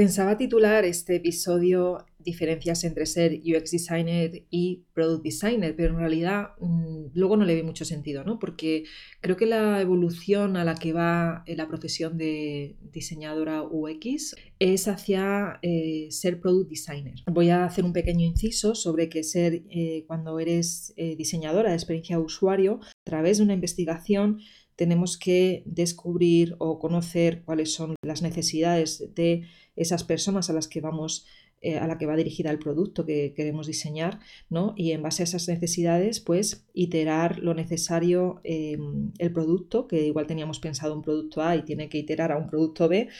Pensaba titular este episodio Diferencias entre ser UX designer y product designer, pero en realidad mm, luego no le vi mucho sentido, ¿no? Porque creo que la evolución a la que va la profesión de diseñadora UX es hacia eh, ser product designer. Voy a hacer un pequeño inciso sobre que ser eh, cuando eres eh, diseñadora de experiencia de usuario, a través de una investigación tenemos que descubrir o conocer cuáles son las necesidades de esas personas a las que vamos eh, a la que va dirigida el producto que queremos diseñar, ¿no? Y en base a esas necesidades, pues iterar lo necesario em, el producto, que igual teníamos pensado un producto A y tiene que iterar a un producto B,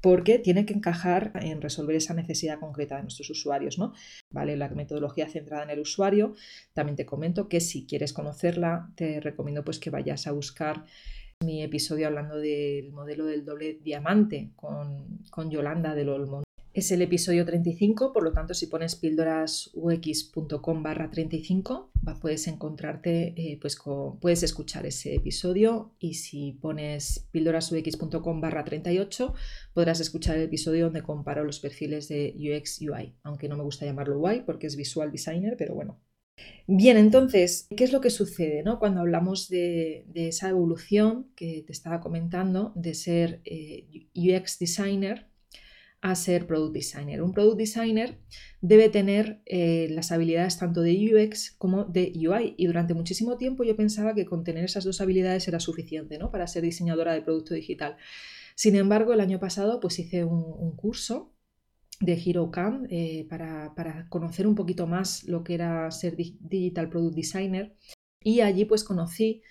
porque tiene que encajar en resolver esa necesidad concreta de nuestros usuarios, ¿no? Vale, la metodología centrada en el usuario. También te comento que si quieres conocerla, te recomiendo pues que vayas a buscar mi episodio hablando del modelo del doble diamante con, con Yolanda del Olmo. Es el episodio 35, por lo tanto, si pones píldorasux.com barra 35, puedes encontrarte, eh, pues puedes escuchar ese episodio y si pones píldorasux.com barra 38, podrás escuchar el episodio donde comparo los perfiles de UX UI, aunque no me gusta llamarlo UI porque es visual designer, pero bueno. Bien, entonces, ¿qué es lo que sucede ¿no? cuando hablamos de, esa evolución que te estaba comentando de ser eh, UX designer a ser product designer. Un product designer debe tener eh, las habilidades tanto de UX como de UI y durante muchísimo tiempo yo pensaba que con tener esas dos habilidades era suficiente ¿no? para ser diseñadora de producto digital. Sin embargo, el año pasado pues hice un, curso de HeroCam eh, para, para, conocer un poquito más lo que era ser Digital Product Designer y allí pues conocí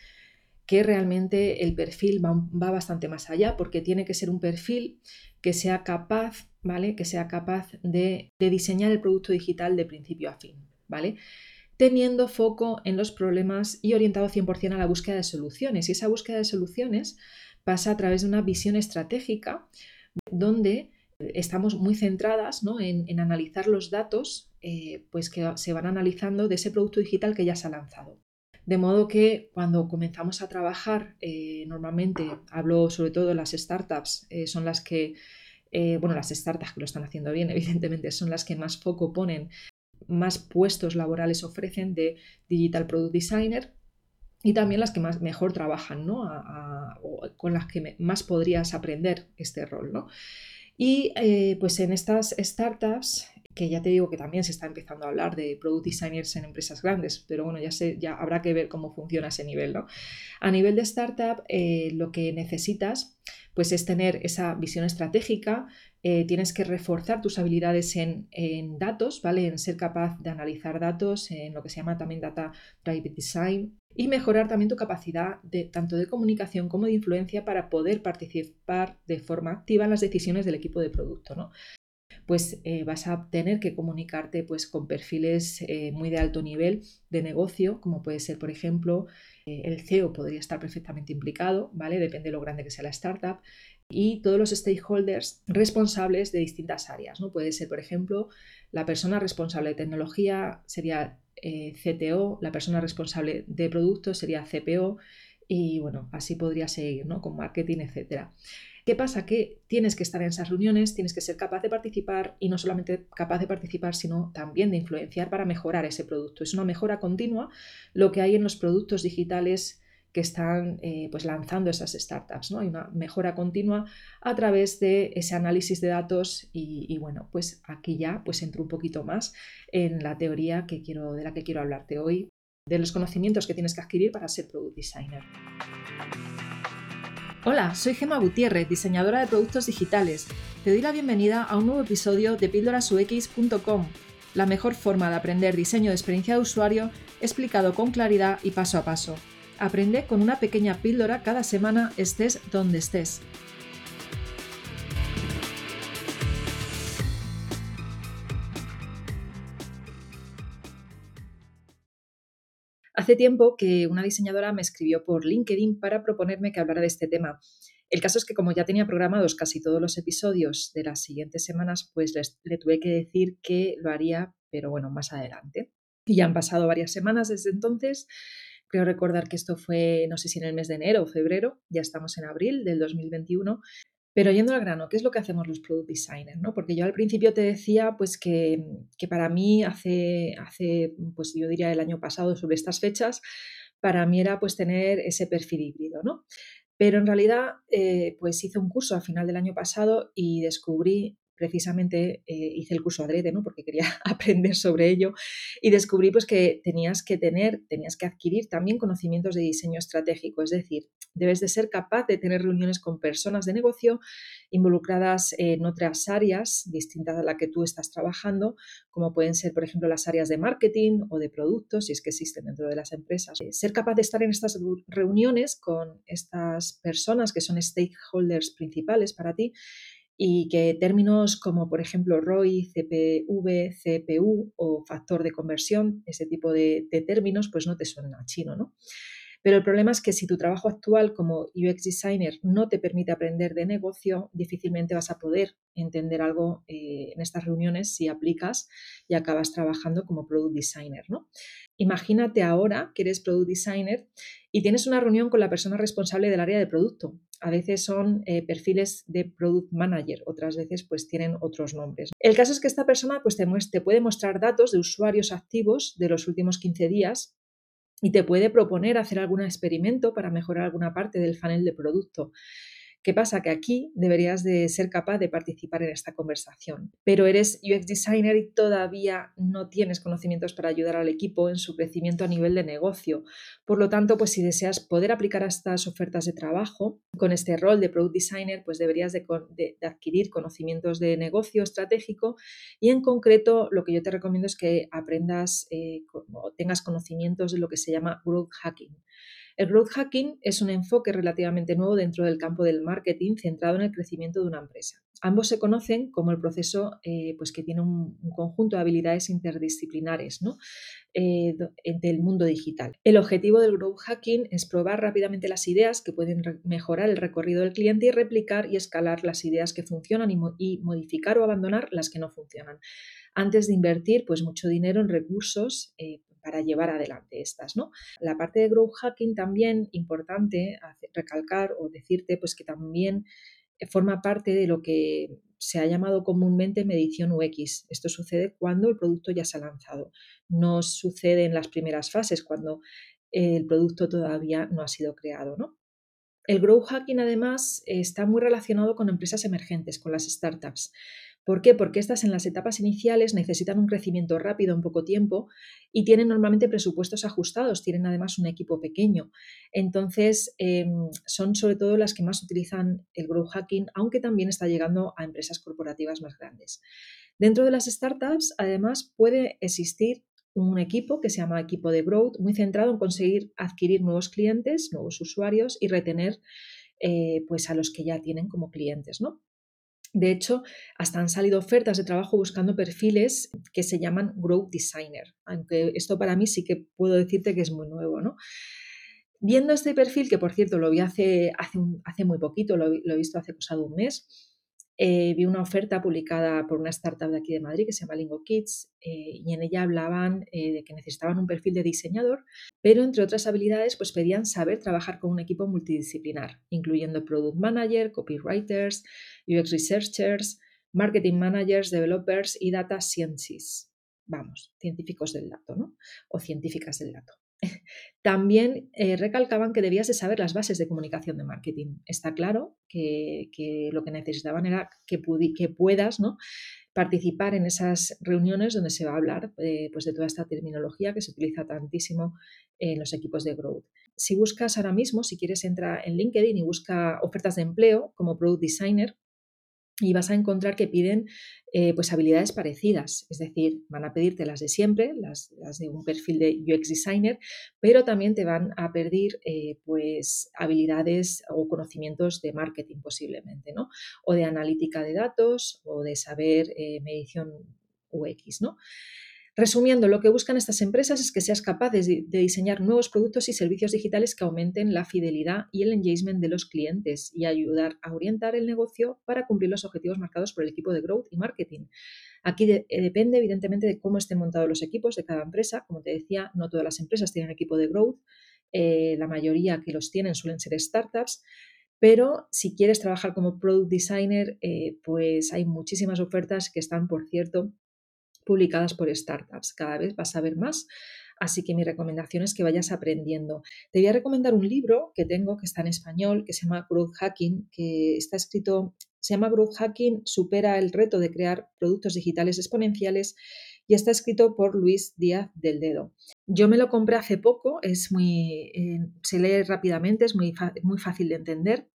que realmente el perfil va, va, bastante más allá porque tiene que ser un perfil que sea capaz, ¿vale? Que sea capaz de, diseñar el producto digital de principio a fin, ¿vale? Teniendo foco en los problemas y orientado 100% a la búsqueda de soluciones. Y esa búsqueda de soluciones pasa a través de una visión estratégica donde estamos muy centradas en, analizar los datos eh, pues que se van analizando de ese producto digital que ya se ha lanzado. De modo que cuando comenzamos a trabajar, eh, normalmente hablo sobre todo de las startups, eh, son las que, bueno, las startups que lo están haciendo bien, evidentemente, son las que más foco ponen, más puestos laborales ofrecen de Digital Product Designer y también las que más mejor trabajan, ¿no? con las que más podrías aprender este rol, ¿no? Y pues en estas startups que ya te digo que también se está empezando a hablar de product designers en empresas grandes, pero bueno, ya, sé, ya habrá que ver cómo funciona ese nivel, ¿no? A nivel de startup, eh, lo que necesitas pues es tener esa visión estratégica, eh, tienes que reforzar tus habilidades en, datos, ¿vale? En ser capaz de analizar datos, en lo que se llama también Data Driven Design, y mejorar también tu capacidad de, tanto de comunicación como de influencia para poder participar de forma activa en las decisiones del equipo de producto. ¿no? pues eh, vas a tener que comunicarte pues, con perfiles eh, muy de alto nivel de negocio, como puede ser, por ejemplo, eh, el CEO podría estar perfectamente implicado, ¿vale? Depende de lo grande que sea la startup. Y todos los stakeholders responsables de distintas áreas, ¿no? Puede ser, por ejemplo, la persona responsable de tecnología sería CTO, la persona responsable de productos sería CPO, y bueno, así podría seguir, ¿no? Con marketing, etcétera. ¿Qué pasa? Que tienes que estar en esas reuniones, tienes que ser capaz de participar y no solamente capaz de participar, sino también de influenciar para mejorar ese producto. Es una mejora continua lo que hay en los productos digitales que están eh, pues lanzando esas startups. ¿no? Hay una mejora continua a través de ese análisis de datos y, bueno, pues aquí ya pues entro un poquito más en la teoría que quiero, de la que quiero hablarte hoy, de los conocimientos que tienes que adquirir para ser product designer. Hola, soy Gema Gutiérrez, diseñadora de productos digitales. Te doy la bienvenida a un nuevo episodio de píldorasux.com, la mejor forma de aprender diseño de experiencia de usuario explicado con claridad y paso a paso. Aprende con una pequeña píldora cada semana estés donde estés. Hace tiempo que una diseñadora me escribió por LinkedIn para proponerme que hablara de este tema. El caso es que como ya tenía programados casi todos los episodios de las siguientes semanas, pues le tuve que decir que lo haría, pero bueno, más adelante. Y ya han pasado varias semanas desde entonces. Creo recordar que esto fue, no sé si en el mes de enero o febrero, ya estamos en abril del 2021. Pero yendo al grano, ¿qué es lo que hacemos los product designers? ¿no? Porque yo al principio te decía pues que, para mí hace, hace, pues yo diría el año pasado sobre estas fechas, para mí era pues tener ese perfil híbrido, ¿no? Pero en realidad eh, pues hice un curso a final del año pasado y descubrí precisamente eh, hice el curso adrede, ¿no? Porque quería aprender sobre ello y descubrí pues que tenías que tener, tenías que adquirir también conocimientos de diseño estratégico, es decir, debes de ser capaz de tener reuniones con personas de negocio involucradas en otras áreas distintas a la que tú estás trabajando, como pueden ser, por ejemplo, las áreas de marketing o de productos, si es que existen dentro de las empresas. Ser capaz de estar en estas reuniones con estas personas que son stakeholders principales para ti y que términos como, por ejemplo, ROI, CPV, CPU o factor de conversión, ese tipo de, términos, pues no te suenan a chino, ¿no? Pero el problema es que si tu trabajo actual como UX designer no te permite aprender de negocio, difícilmente vas a poder entender algo eh, en estas reuniones si aplicas y acabas trabajando como product designer. ¿no? Imagínate ahora que eres product designer y tienes una reunión con la persona responsable del área de producto. A veces son eh, perfiles de product manager, otras veces pues tienen otros nombres. El caso es que esta persona pues te, te puede mostrar datos de usuarios activos de los últimos 15 días y te puede proponer hacer algún experimento para mejorar alguna parte del funnel de producto. ¿Qué pasa? Que aquí deberías de ser capaz de participar en esta conversación, pero eres UX designer y todavía no tienes conocimientos para ayudar al equipo en su crecimiento a nivel de negocio. Por lo tanto, pues si deseas poder aplicar estas ofertas de trabajo con este rol de product designer, pues deberías de, adquirir conocimientos de negocio estratégico y en concreto lo que yo te recomiendo es que aprendas eh, o tengas conocimientos de lo que se llama growth hacking. El growth hacking es un enfoque relativamente nuevo dentro del campo del marketing centrado en el crecimiento de una empresa. Ambos se conocen como el proceso eh, pues que tiene un, conjunto de habilidades interdisciplinares ¿no? Eh, del mundo digital. El objetivo del growth hacking es probar rápidamente las ideas que pueden mejorar el recorrido del cliente y replicar y escalar las ideas que funcionan y, modificar o abandonar las que no funcionan antes de invertir pues mucho dinero en recursos eh, para llevar adelante estas. ¿no? La parte de growth hacking también importante recalcar o decirte pues que también forma parte de lo que se ha llamado comúnmente medición UX. Esto sucede cuando el producto ya se ha lanzado. No sucede en las primeras fases, cuando el producto todavía no ha sido creado. ¿no? El growth hacking además está muy relacionado con empresas emergentes, con las startups. ¿Por qué? Porque estas en las etapas iniciales necesitan un crecimiento rápido en poco tiempo y tienen normalmente presupuestos ajustados, tienen además un equipo pequeño. Entonces, em, son sobre todo las que más utilizan el growth hacking, aunque también está llegando a empresas corporativas más grandes. Dentro de las startups, además, puede existir un equipo que se llama equipo de growth, muy centrado en conseguir adquirir nuevos clientes, nuevos usuarios y retener eh, pues a los que ya tienen como clientes, ¿no? De hecho, hasta han salido ofertas de trabajo buscando perfiles que se llaman Growth Designer, aunque esto para mí sí que puedo decirte que es muy nuevo, ¿no? Viendo este perfil, que por cierto lo vi hace, hace, hace muy poquito, lo, lo, he visto hace pasado un mes, eh, vi una oferta publicada por una startup de aquí de Madrid que se llama Lingo Kids eh, y en ella hablaban eh, de que necesitaban un perfil de diseñador, pero entre otras habilidades pues pedían saber trabajar con un equipo multidisciplinar, incluyendo product manager, copywriters, UX researchers, marketing managers, developers y data scientists. Vamos, científicos del dato, ¿no? O científicas del dato. También eh, recalcaban que debías de saber las bases de comunicación de marketing. Está claro que, lo que necesitaban era que, que puedas ¿no? participar en esas reuniones donde se va a hablar eh, pues de toda esta terminología que se utiliza tantísimo en los equipos de growth. Si buscas ahora mismo, si quieres, entra en LinkedIn y busca ofertas de empleo como Product Designer y vas a encontrar que piden eh, pues habilidades parecidas, es decir, van a pedirte las de siempre, las, de un perfil de UX designer, pero también te van a pedir eh, pues habilidades o conocimientos de marketing posiblemente, ¿no? O de analítica de datos o de saber eh, medición UX, ¿no? Resumiendo, lo que buscan estas empresas es que seas capaz de, diseñar nuevos productos y servicios digitales que aumenten la fidelidad y el engagement de los clientes y ayudar a orientar el negocio para cumplir los objetivos marcados por el equipo de growth y marketing. Aquí eh, depende, evidentemente, de cómo estén montados los equipos de cada empresa. Como te decía, no todas las empresas tienen equipo de growth. Eh, la mayoría que los tienen suelen ser startups Pero si quieres trabajar como product designer, eh, pues hay muchísimas ofertas que están, por cierto, publicadas por startups. Cada vez vas a ver más. Así que mi recomendación es que vayas aprendiendo. Te voy a recomendar un libro que tengo que está en español, que se llama Growth Hacking, que está escrito, se llama Growth Hacking, supera el reto de crear productos digitales exponenciales y está escrito por Luis Díaz del Dedo. Yo me lo compré hace poco, es muy, eh, se lee rápidamente, es muy, muy fácil de entender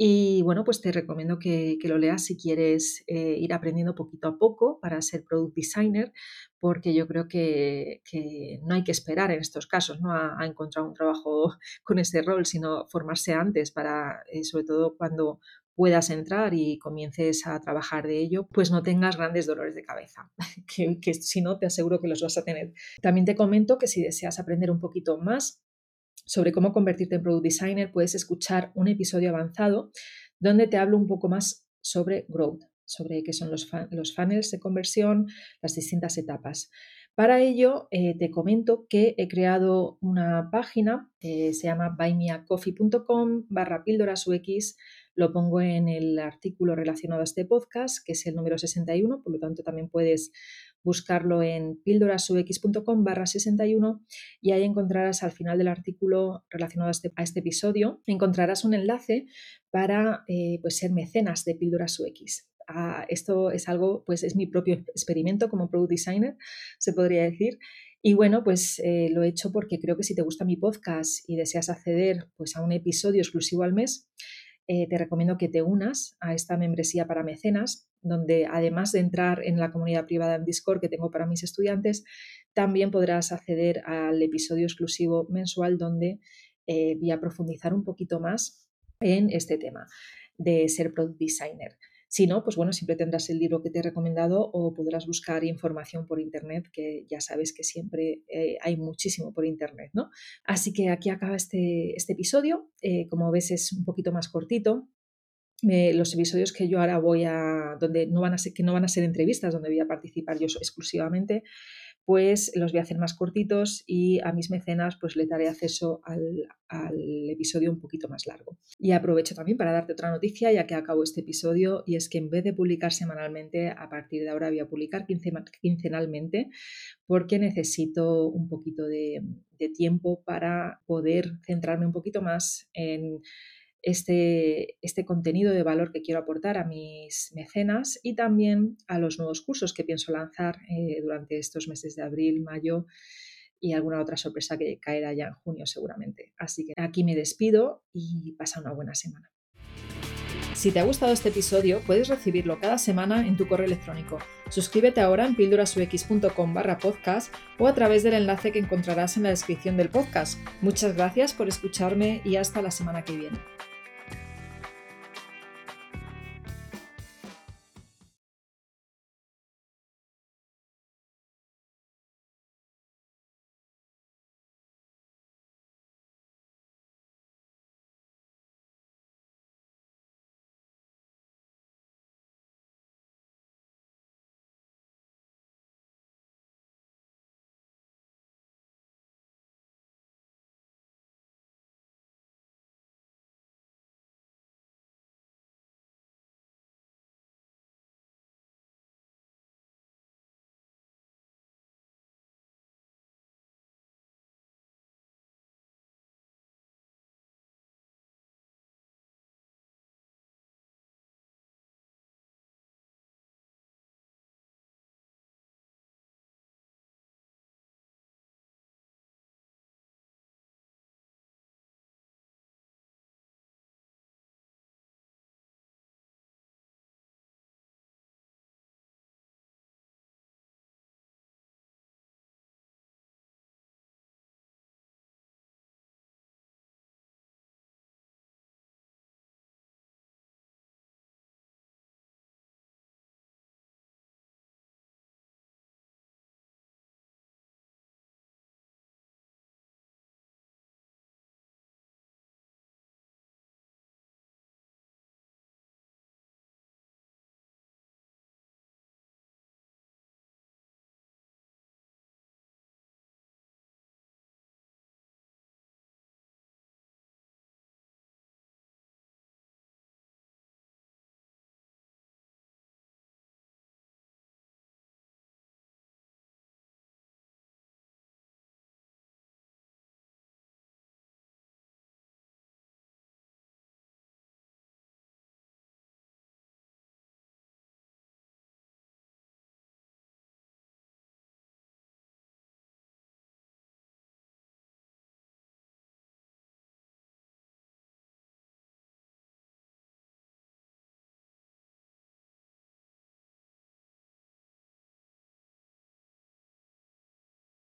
y bueno, pues te recomiendo que, lo leas si quieres eh, ir aprendiendo poquito a poco para ser product designer, porque yo creo que, no hay que esperar en estos casos ¿no? a, encontrar un trabajo con ese rol, sino formarse antes para, eh, sobre todo cuando puedas entrar y comiences a trabajar de ello, pues no tengas grandes dolores de cabeza, que, que si no te aseguro que los vas a tener. También te comento que si deseas aprender un poquito más sobre cómo convertirte en product designer, puedes escuchar un episodio avanzado donde te hablo un poco más sobre growth, sobre qué son los, los funnels de conversión, las distintas etapas. Para ello, eh, te comento que he creado una página, se llama buymeacoffee.com barra píldoras UX. Lo pongo en el artículo relacionado a este podcast, que es el número 61, por lo tanto también puedes buscarlo en píldorasux.com barra 61 y ahí encontrarás al final del artículo relacionado a este, este episodio, encontrarás un enlace para eh, pues ser mecenas de Píldoras UX. Ah, esto es algo, pues es mi propio experimento como product designer, se podría decir. Y bueno, pues eh, lo he hecho porque creo que si te gusta mi podcast y deseas acceder pues, a un episodio exclusivo al mes, eh, te recomiendo que te unas a esta membresía para mecenas, donde además de entrar en la comunidad privada en Discord que tengo para mis estudiantes, también podrás acceder al episodio exclusivo mensual donde eh, voy a profundizar un poquito más en este tema de ser product designer. Si no, pues bueno, siempre tendrás el libro que te he recomendado o podrás buscar información por internet, que ya sabes que siempre eh, hay muchísimo por internet, ¿no? Así que aquí acaba este, este episodio. Eh, como ves, es un poquito más cortito. los episodios que yo ahora voy a, donde no van a ser, que no van a ser entrevistas, donde voy a participar yo exclusivamente, pues los voy a hacer más cortitos y a mis mecenas pues le daré acceso al, episodio un poquito más largo. Y aprovecho también para darte otra noticia ya que acabo este episodio y es que en vez de publicar semanalmente, a partir de ahora voy a publicar quincenalmente porque necesito un poquito de tiempo para poder centrarme un poquito más en este, este contenido de valor que quiero aportar a mis mecenas y también a los nuevos cursos que pienso lanzar eh, durante estos meses de abril, mayo y alguna otra sorpresa que caerá ya en junio seguramente. Así que aquí me despido y pasa una buena semana. Si te ha gustado este episodio, puedes recibirlo cada semana en tu correo electrónico. Suscríbete ahora en píldorasux.com barra podcast o a través del enlace que encontrarás en la descripción del podcast. Muchas gracias por escucharme y hasta la semana que viene.